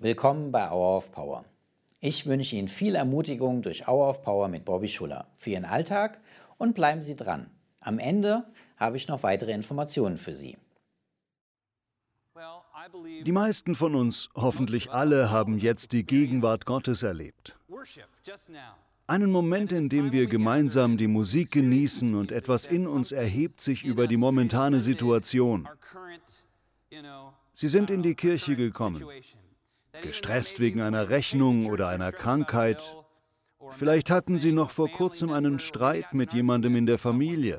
Willkommen bei Hour of Power. Ich wünsche Ihnen viel Ermutigung durch Hour of Power mit Bobby Schuller für Ihren Alltag und bleiben Sie dran. Am Ende habe ich noch weitere Informationen für Sie. Die meisten von uns, hoffentlich alle, haben jetzt die Gegenwart Gottes erlebt. Einen Moment, in dem wir gemeinsam die Musik genießen und etwas in uns erhebt sich über die momentane Situation. Sie sind in die Kirche gekommen, gestresst wegen einer Rechnung oder einer Krankheit. Vielleicht hatten sie noch vor kurzem einen Streit mit jemandem in der Familie.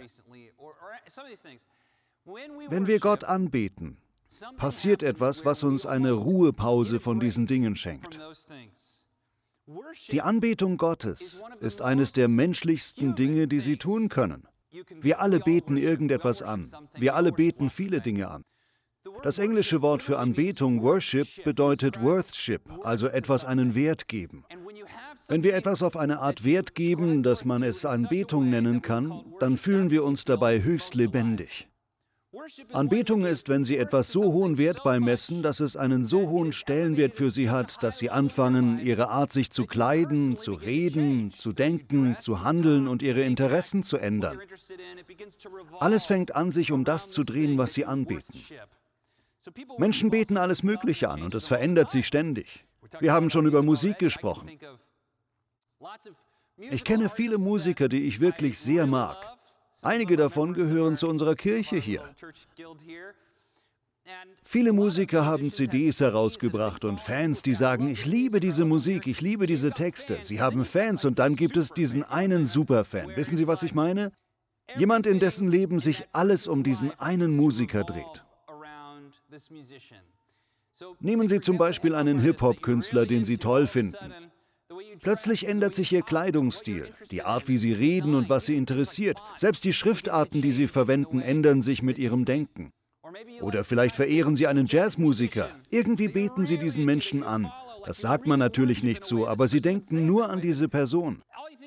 Wenn wir Gott anbeten, passiert etwas, was uns eine Ruhepause von diesen Dingen schenkt. Die Anbetung Gottes ist eines der menschlichsten Dinge, die Sie tun können. Wir alle beten irgendetwas an. Wir alle beten viele Dinge an. Das englische Wort für Anbetung, Worship, bedeutet Worthship, also etwas einen Wert geben. Wenn wir etwas auf eine Art Wert geben, dass man es Anbetung nennen kann, dann fühlen wir uns dabei höchst lebendig. Anbetung ist, wenn Sie etwas so hohen Wert beimessen, dass es einen so hohen Stellenwert für Sie hat, dass Sie anfangen, Ihre Art sich zu kleiden, zu reden, zu denken, zu handeln und Ihre Interessen zu ändern. Alles fängt an, sich um das zu drehen, was Sie anbeten. Menschen beten alles Mögliche an und es verändert sich ständig. Wir haben schon über Musik gesprochen. Ich kenne viele Musiker, die ich wirklich sehr mag. Einige davon gehören zu unserer Kirche hier. Viele Musiker haben CDs herausgebracht und Fans, die sagen, ich liebe diese Musik, ich liebe diese Texte. Sie haben Fans und dann gibt es diesen einen Superfan. Wissen Sie, was ich meine? Jemand, in dessen Leben sich alles um diesen einen Musiker dreht. Nehmen Sie zum Beispiel einen Hip-Hop-Künstler, den Sie toll finden. Plötzlich ändert sich ihr Kleidungsstil, die Art, wie sie reden und was sie interessiert. Selbst die Schriftarten, die sie verwenden, ändern sich mit ihrem Denken. Oder vielleicht verehren sie einen Jazzmusiker. Irgendwie beten sie diesen Menschen an. Das sagt man natürlich nicht so, aber sie denken nur an diese Person.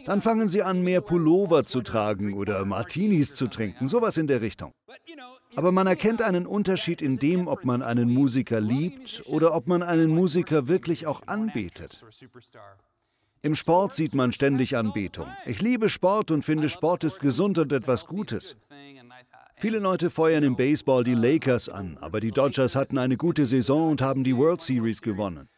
Dann fangen sie an, mehr Pullover zu tragen oder Martinis zu trinken, sowas in der Richtung. Aber man erkennt einen Unterschied in dem, ob man einen Musiker liebt oder ob man einen Musiker wirklich auch anbetet. Im Sport sieht man ständig Anbetung. Ich liebe Sport und finde, Sport ist gesund und etwas Gutes. Viele Leute feuern im Baseball die Lakers an, aber die Dodgers hatten eine gute Saison und haben die World Series gewonnen.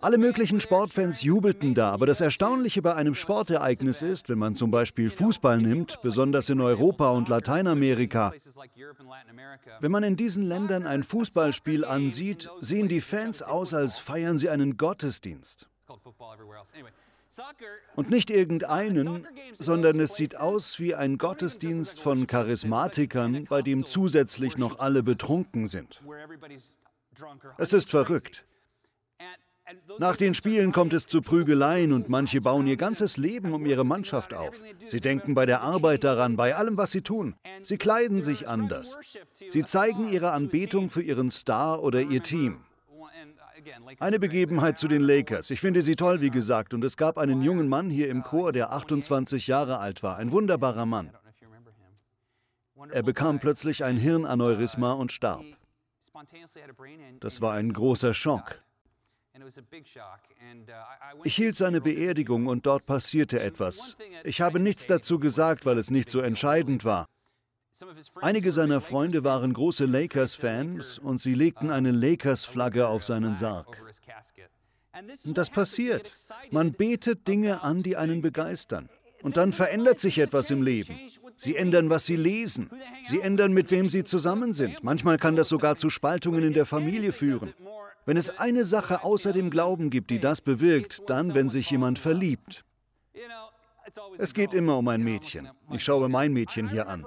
Alle möglichen Sportfans jubelten da, aber das Erstaunliche bei einem Sportereignis ist, wenn man zum Beispiel Fußball nimmt, besonders in Europa und Lateinamerika, wenn man in diesen Ländern ein Fußballspiel ansieht, sehen die Fans aus, als feiern sie einen Gottesdienst. Und nicht irgendeinen, sondern es sieht aus wie ein Gottesdienst von Charismatikern, bei dem zusätzlich noch alle betrunken sind. Es ist verrückt. Nach den Spielen kommt es zu Prügeleien und manche bauen ihr ganzes Leben um ihre Mannschaft auf. Sie denken bei der Arbeit daran, bei allem, was sie tun. Sie kleiden sich anders. Sie zeigen ihre Anbetung für ihren Star oder ihr Team. Eine Begebenheit zu den Lakers. Ich finde sie toll, wie gesagt, und es gab einen jungen Mann hier im Chor, der 28 Jahre alt war. Ein wunderbarer Mann. Er bekam plötzlich ein Hirnaneurysma und starb. Das war ein großer Schock. Ich hielt seine Beerdigung und dort passierte etwas. Ich habe nichts dazu gesagt, weil es nicht so entscheidend war. Einige seiner Freunde waren große Lakers-Fans und sie legten eine Lakers-Flagge auf seinen Sarg. Und das passiert. Man betet Dinge an, die einen begeistern. Und dann verändert sich etwas im Leben. Sie ändern, was sie lesen. Sie ändern, mit wem sie zusammen sind. Manchmal kann das sogar zu Spaltungen in der Familie führen. Wenn es eine Sache außer dem Glauben gibt, die das bewirkt, dann, wenn sich jemand verliebt. Es geht immer um ein Mädchen. Ich schaue mein Mädchen hier an.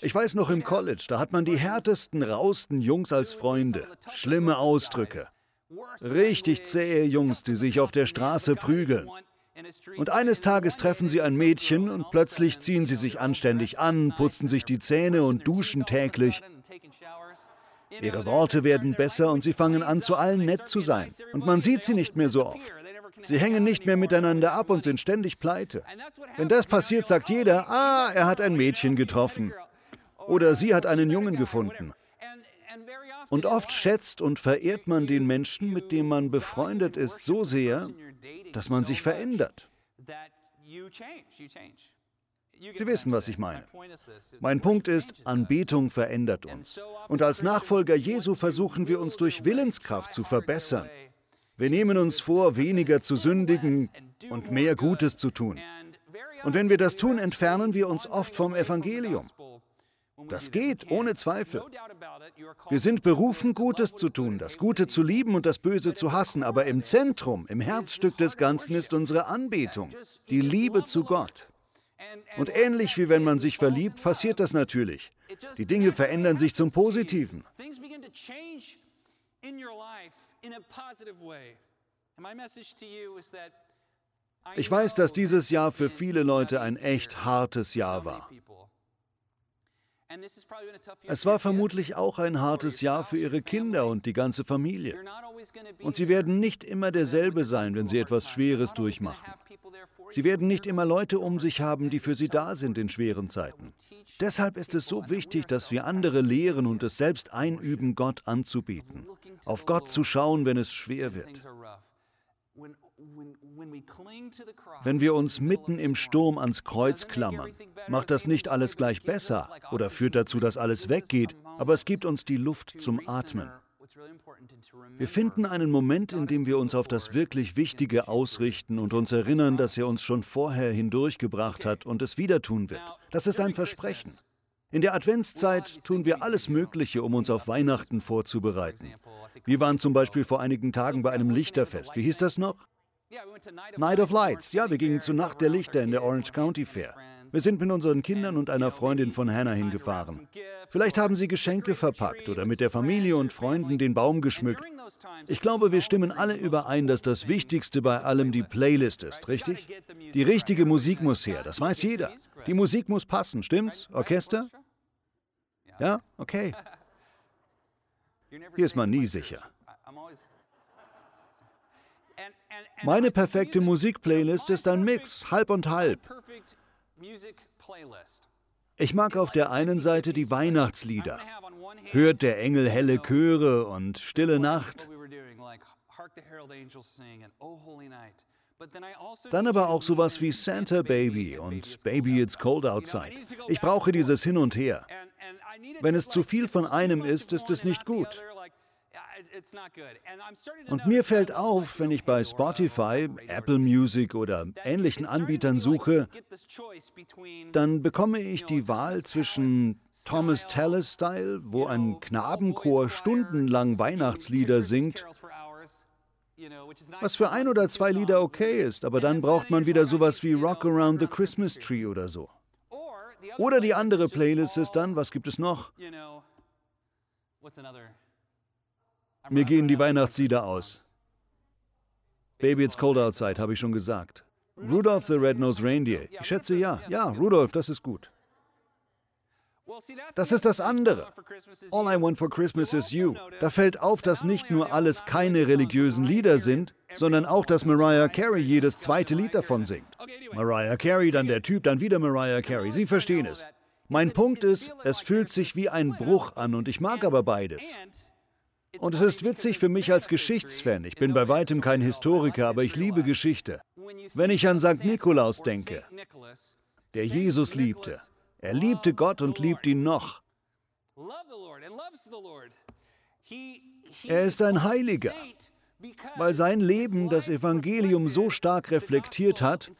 Ich weiß noch im College, da hat man die härtesten, rausten Jungs als Freunde. Schlimme Ausdrücke. Richtig zähe Jungs, die sich auf der Straße prügeln. Und eines Tages treffen sie ein Mädchen und plötzlich ziehen sie sich anständig an, putzen sich die Zähne und duschen täglich. Ihre Worte werden besser und sie fangen an, zu allen nett zu sein. Und man sieht sie nicht mehr so oft. Sie hängen nicht mehr miteinander ab und sind ständig pleite. Wenn das passiert, sagt jeder, ah, er hat ein Mädchen getroffen. Oder sie hat einen Jungen gefunden. Und oft schätzt und verehrt man den Menschen, mit dem man befreundet ist, so sehr, dass man sich verändert. Sie wissen, was ich meine. Mein Punkt ist, Anbetung verändert uns. Und als Nachfolger Jesu versuchen wir uns durch Willenskraft zu verbessern. Wir nehmen uns vor, weniger zu sündigen und mehr Gutes zu tun. Und wenn wir das tun, entfernen wir uns oft vom Evangelium. Das geht, ohne Zweifel. Wir sind berufen, Gutes zu tun, das Gute zu lieben und das Böse zu hassen, aber im Zentrum, im Herzstück des Ganzen ist unsere Anbetung, die Liebe zu Gott. Und ähnlich wie wenn man sich verliebt, passiert das natürlich. Die Dinge verändern sich zum Positiven. Ich weiß, dass dieses Jahr für viele Leute ein echt hartes Jahr war. Es war vermutlich auch ein hartes Jahr für ihre Kinder und die ganze Familie. Und sie werden nicht immer derselbe sein, wenn sie etwas Schweres durchmachen. Sie werden nicht immer Leute um sich haben, die für sie da sind in schweren Zeiten. Deshalb ist es so wichtig, dass wir andere lehren und es selbst einüben, Gott anzubieten, auf Gott zu schauen, wenn es schwer wird. Wenn wir uns mitten im Sturm ans Kreuz klammern, macht das nicht alles gleich besser oder führt dazu, dass alles weggeht, aber es gibt uns die Luft zum Atmen. Wir finden einen Moment, in dem wir uns auf das wirklich Wichtige ausrichten und uns erinnern, dass er uns schon vorher hindurchgebracht hat und es wieder tun wird. Das ist ein Versprechen. In der Adventszeit tun wir alles Mögliche, um uns auf Weihnachten vorzubereiten. Wir waren zum Beispiel vor einigen Tagen bei einem Lichterfest. Wie hieß das noch? Night of Lights. Ja, wir gingen zur Nacht der Lichter in der Orange County Fair. Wir sind mit unseren Kindern und einer Freundin von Hannah hingefahren. Vielleicht haben sie Geschenke verpackt oder mit der Familie und Freunden den Baum geschmückt. Ich glaube, wir stimmen alle überein, dass das Wichtigste bei allem die Playlist ist, richtig? Die richtige Musik muss her, das weiß jeder. Die Musik muss passen, stimmt's? Orchester? Ja? Okay. Hier ist man nie sicher. Meine perfekte Musikplaylist ist ein Mix, halb und halb. Ich mag auf der einen Seite die Weihnachtslieder. Hört der Engel helle Chöre und Stille Nacht. Dann aber auch sowas wie Santa Baby und Baby It's Cold Outside. Ich brauche dieses Hin und Her. Wenn es zu viel von einem ist, ist es nicht gut. Und mir fällt auf, wenn ich bei Spotify, Apple Music oder ähnlichen Anbietern suche, dann bekomme ich die Wahl zwischen Thomas Tallis Style, wo ein Knabenchor stundenlang Weihnachtslieder singt, was für ein oder zwei Lieder okay ist, aber dann braucht man wieder sowas wie Rock Around the Christmas Tree oder so. Oder die andere Playlist ist dann, was gibt es noch? Mir gehen die Weihnachtslieder aus. Baby, it's cold outside, habe ich schon gesagt. Rudolph the Red-Nosed Reindeer. Ich schätze ja. Ja, Rudolph, das ist gut. Das ist das andere. All I Want for Christmas is You. Da fällt auf, dass nicht nur alles keine religiösen Lieder sind, sondern auch, dass Mariah Carey jedes zweite Lied davon singt. Mariah Carey, dann der Typ, dann wieder Mariah Carey. Sie verstehen es. Mein Punkt ist, es fühlt sich wie ein Bruch an und ich mag aber beides. Und es ist witzig für mich als Geschichtsfan. Ich bin bei weitem kein Historiker, aber ich liebe Geschichte. Wenn ich an St. Nikolaus denke, der Jesus liebte, er liebte Gott und liebt ihn noch. Er ist ein Heiliger, weil sein Leben das Evangelium so stark reflektiert hat,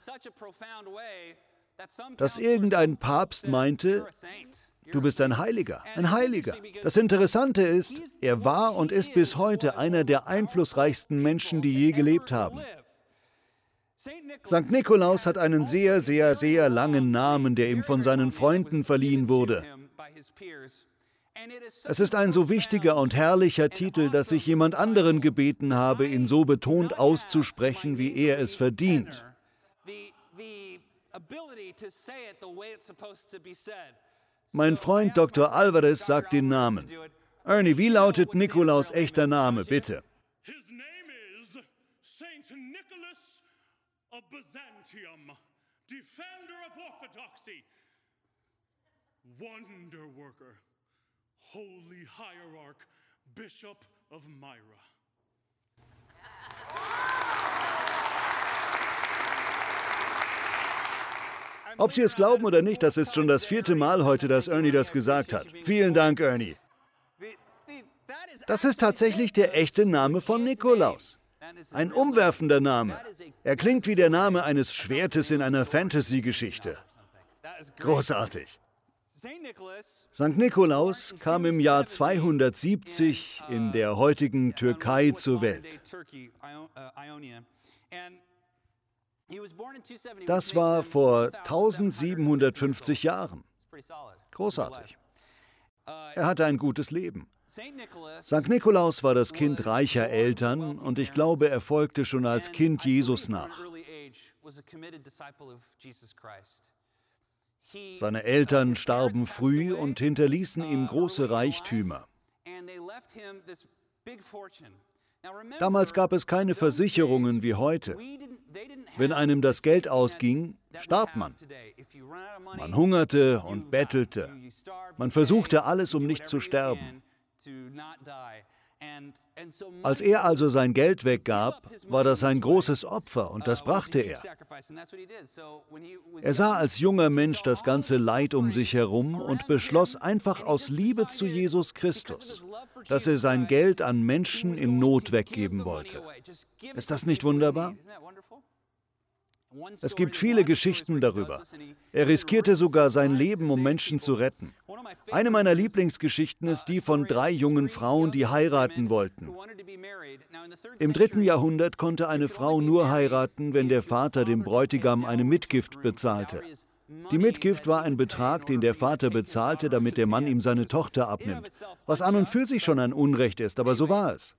dass irgendein Papst meinte, Du bist ein Heiliger, ein Heiliger. Das Interessante ist, er war und ist bis heute einer der einflussreichsten Menschen, die je gelebt haben. St. Nikolaus hat einen sehr, sehr, sehr langen Namen, der ihm von seinen Freunden verliehen wurde. Es ist ein so wichtiger und herrlicher Titel, dass ich jemand anderen gebeten habe, ihn so betont auszusprechen, wie er es verdient. Mein Freund Dr. Alvarez sagt den Namen. Ernie, wie lautet Nikolaus echter Name, bitte? His name is Saint Nicholas of Byzantium, defender of orthodoxy, wonder worker, holy hierarch, Bishop of Myra. Ob Sie es glauben oder nicht, das ist schon das vierte Mal heute, dass Ernie das gesagt hat. Vielen Dank, Ernie. Das ist tatsächlich der echte Name von Nikolaus. Ein umwerfender Name. Er klingt wie der Name eines Schwertes in einer Fantasy-Geschichte. Großartig. St. Nikolaus kam im Jahr 270 in der heutigen Türkei zur Welt. Das war vor 1750 Jahren. Großartig. Er hatte ein gutes Leben. St. Nikolaus war das Kind reicher Eltern und ich glaube, er folgte schon als Kind Jesus nach. Seine Eltern starben früh und hinterließen ihm große Reichtümer. Damals gab es keine Versicherungen wie heute. Wenn einem das Geld ausging, starb man. Man hungerte und bettelte. Man versuchte alles, um nicht zu sterben. Als er also sein Geld weggab, war das ein großes Opfer und das brachte er. Er sah als junger Mensch das ganze Leid um sich herum und beschloss einfach aus Liebe zu Jesus Christus, dass er sein Geld an Menschen in Not weggeben wollte. Ist das nicht wunderbar? Es gibt viele Geschichten darüber. Er riskierte sogar sein Leben, um Menschen zu retten. Eine meiner Lieblingsgeschichten ist die von drei jungen Frauen, die heiraten wollten. Im dritten Jahrhundert konnte eine Frau nur heiraten, wenn der Vater dem Bräutigam eine Mitgift bezahlte. Die Mitgift war ein Betrag, den der Vater bezahlte, damit der Mann ihm seine Tochter abnimmt. Was an und für sich schon ein Unrecht ist, aber so war es.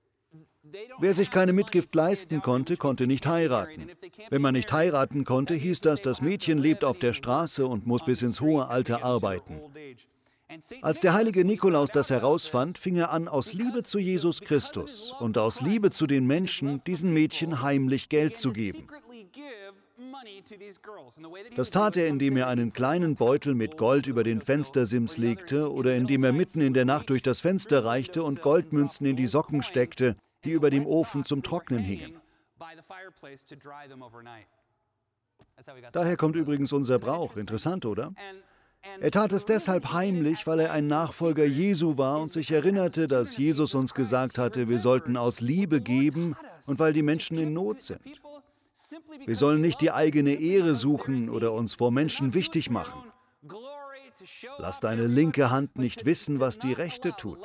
Wer sich keine Mitgift leisten konnte, konnte nicht heiraten. Wenn man nicht heiraten konnte, hieß das, das Mädchen lebt auf der Straße und muss bis ins hohe Alter arbeiten. Als der heilige Nikolaus das herausfand, fing er an, aus Liebe zu Jesus Christus und aus Liebe zu den Menschen diesen Mädchen heimlich Geld zu geben. Das tat er, indem er einen kleinen Beutel mit Gold über den Fenstersims legte oder indem er mitten in der Nacht durch das Fenster reichte und Goldmünzen in die Socken steckte, die über dem Ofen zum Trocknen hingen. Daher kommt übrigens unser Brauch. Interessant, oder? Er tat es deshalb heimlich, weil er ein Nachfolger Jesu war und sich erinnerte, dass Jesus uns gesagt hatte, wir sollten aus Liebe geben und weil die Menschen in Not sind. Wir sollen nicht die eigene Ehre suchen oder uns vor Menschen wichtig machen. Lass deine linke Hand nicht wissen, was die rechte tut.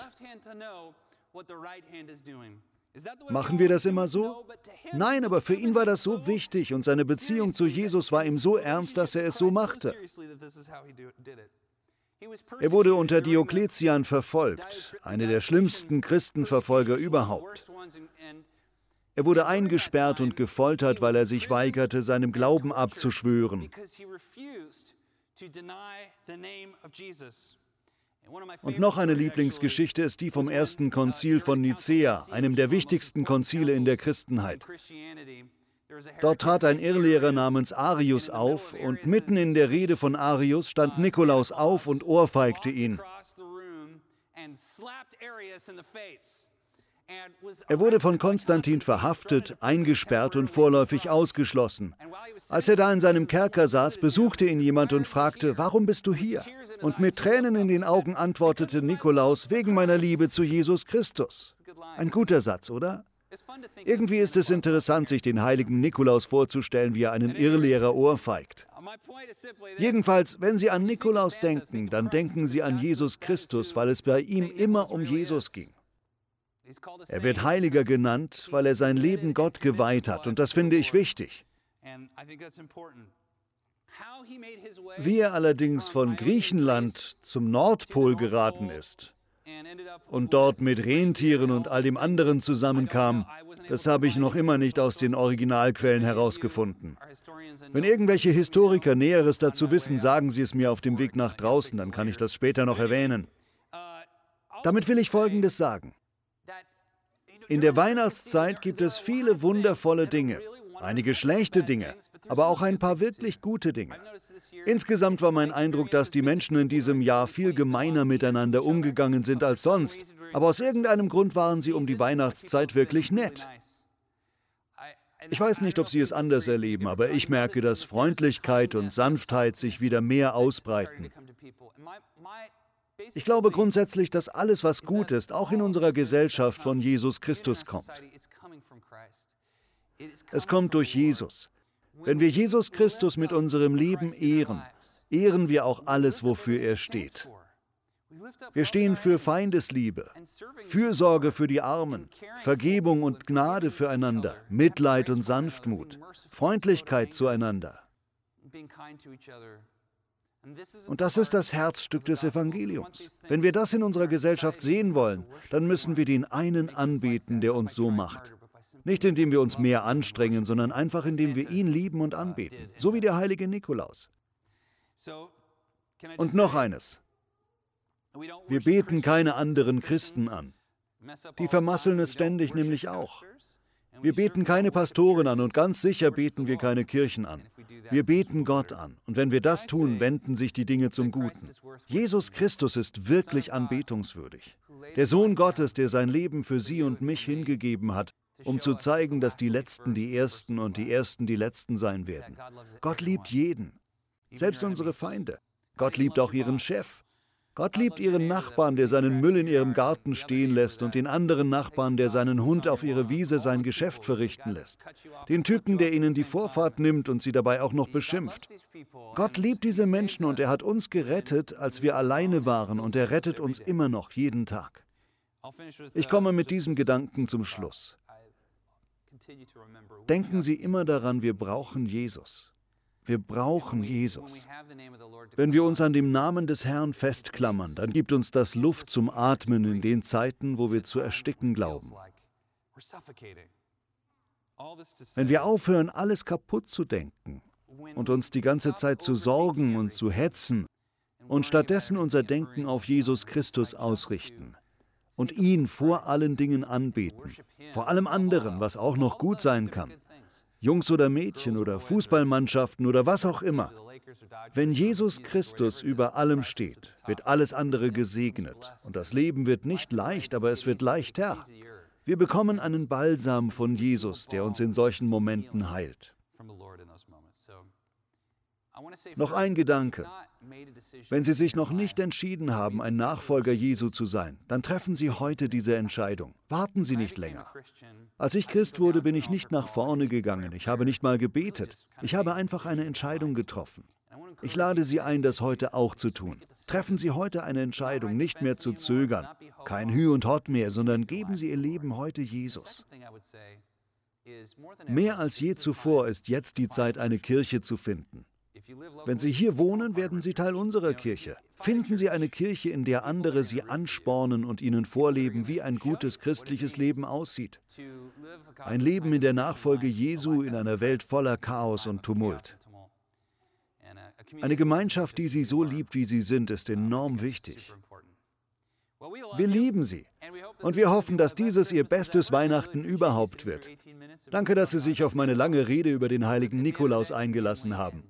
Machen wir das immer so? Nein, aber für ihn war das so wichtig und seine Beziehung zu Jesus war ihm so ernst, dass er es so machte. Er wurde unter Diokletian verfolgt, einer der schlimmsten Christenverfolger überhaupt. Er wurde eingesperrt und gefoltert, weil er sich weigerte, seinem Glauben abzuschwören. Und noch eine Lieblingsgeschichte ist die vom ersten Konzil von Nicäa, einem der wichtigsten Konzile in der Christenheit. Dort trat ein Irrlehrer namens Arius auf und mitten in der Rede von Arius stand Nikolaus auf und ohrfeigte ihn. Er wurde von Konstantin verhaftet, eingesperrt und vorläufig ausgeschlossen. Als er da in seinem Kerker saß, besuchte ihn jemand und fragte, warum bist du hier? Und mit Tränen in den Augen antwortete Nikolaus, wegen meiner Liebe zu Jesus Christus. Ein guter Satz, oder? Irgendwie ist es interessant, sich den heiligen Nikolaus vorzustellen, wie er einen Irrlehrer ohrfeigt. Jedenfalls, wenn Sie an Nikolaus denken, dann denken Sie an Jesus Christus, weil es bei ihm immer um Jesus ging. Er wird Heiliger genannt, weil er sein Leben Gott geweiht hat, und das finde ich wichtig. Wie er allerdings von Griechenland zum Nordpol geraten ist und dort mit Rentieren und all dem anderen zusammenkam, das habe ich noch immer nicht aus den Originalquellen herausgefunden. Wenn irgendwelche Historiker Näheres dazu wissen, sagen Sie es mir auf dem Weg nach draußen, dann kann ich das später noch erwähnen. Damit will ich Folgendes sagen. In der Weihnachtszeit gibt es viele wundervolle Dinge. einige schlechte Dinge, aber auch ein paar wirklich gute Dinge. Insgesamt war mein Eindruck, dass die Menschen in diesem Jahr viel gemeiner miteinander umgegangen sind als sonst, aber aus irgendeinem Grund waren sie um die Weihnachtszeit wirklich nett. Ich weiß nicht, ob Sie es anders erleben, aber ich merke, dass Freundlichkeit und Sanftheit sich wieder mehr ausbreiten. Ich glaube grundsätzlich, dass alles, was gut ist, auch in unserer Gesellschaft von Jesus Christus kommt. Es kommt durch Jesus. Wenn wir Jesus Christus mit unserem Leben ehren, ehren wir auch alles, wofür er steht. Wir stehen für Feindesliebe, Fürsorge für die Armen, Vergebung und Gnade füreinander, Mitleid und Sanftmut, Freundlichkeit zueinander. Und das ist das Herzstück des Evangeliums. Wenn wir das in unserer Gesellschaft sehen wollen, dann müssen wir den einen anbeten, der uns so macht. Nicht indem wir uns mehr anstrengen, sondern einfach indem wir ihn lieben und anbeten, so wie der heilige Nikolaus. Und noch eines. Wir beten keine anderen Christen an. Die vermasseln es ständig nämlich auch. Wir beten keine Pastoren an und ganz sicher beten wir keine Kirchen an. Wir beten Gott an. Und wenn wir das tun, wenden sich die Dinge zum Guten. Jesus Christus ist wirklich anbetungswürdig. Der Sohn Gottes, der sein Leben für Sie und mich hingegeben hat, um zu zeigen, dass die Letzten die Ersten und die Ersten die Letzten sein werden. Gott liebt jeden, selbst unsere Feinde. Gott liebt auch Ihren Chef. Gott liebt ihren Nachbarn, der seinen Müll in ihrem Garten stehen lässt, und den anderen Nachbarn, der seinen Hund auf ihre Wiese sein Geschäft verrichten lässt. Den Typen, der ihnen die Vorfahrt nimmt und sie dabei auch noch beschimpft. Gott liebt diese Menschen und er hat uns gerettet, als wir alleine waren, und er rettet uns immer noch jeden Tag. Ich komme mit diesem Gedanken zum Schluss. Denken Sie immer daran, wir brauchen Jesus. Wir brauchen Jesus. Wenn wir uns an dem Namen des Herrn festklammern, dann gibt uns das Luft zum Atmen in den Zeiten, wo wir zu ersticken glauben. Wenn wir aufhören, alles kaputt zu denken und uns die ganze Zeit zu sorgen und zu hetzen und stattdessen unser Denken auf Jesus Christus ausrichten und ihn vor allen Dingen anbeten, vor allem anderen, was auch noch gut sein kann, Jungs oder Mädchen oder Fußballmannschaften oder was auch immer. Wenn Jesus Christus über allem steht, wird alles andere gesegnet. Und das Leben wird nicht leicht, aber es wird leichter. Wir bekommen einen Balsam von Jesus, der uns in solchen Momenten heilt. Noch ein Gedanke. Wenn Sie sich noch nicht entschieden haben, ein Nachfolger Jesu zu sein, dann treffen Sie heute diese Entscheidung. Warten Sie nicht länger. Als ich Christ wurde, bin ich nicht nach vorne gegangen. Ich habe nicht mal gebetet. Ich habe einfach eine Entscheidung getroffen. Ich lade Sie ein, das heute auch zu tun. Treffen Sie heute eine Entscheidung, nicht mehr zu zögern. Kein Hü und Hot mehr, sondern geben Sie Ihr Leben heute Jesus. Mehr als je zuvor ist jetzt die Zeit, eine Kirche zu finden. Wenn Sie hier wohnen, werden Sie Teil unserer Kirche. Finden Sie eine Kirche, in der andere Sie anspornen und Ihnen vorleben, wie ein gutes christliches Leben aussieht. Ein Leben in der Nachfolge Jesu in einer Welt voller Chaos und Tumult. Eine Gemeinschaft, die Sie so liebt, wie Sie sind, ist enorm wichtig. Wir lieben Sie und wir hoffen, dass dieses Ihr bestes Weihnachten überhaupt wird. Danke, dass Sie sich auf meine lange Rede über den heiligen Nikolaus eingelassen haben.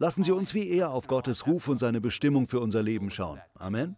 Lassen Sie uns wie er auf Gottes Ruf und seine Bestimmung für unser Leben schauen. Amen.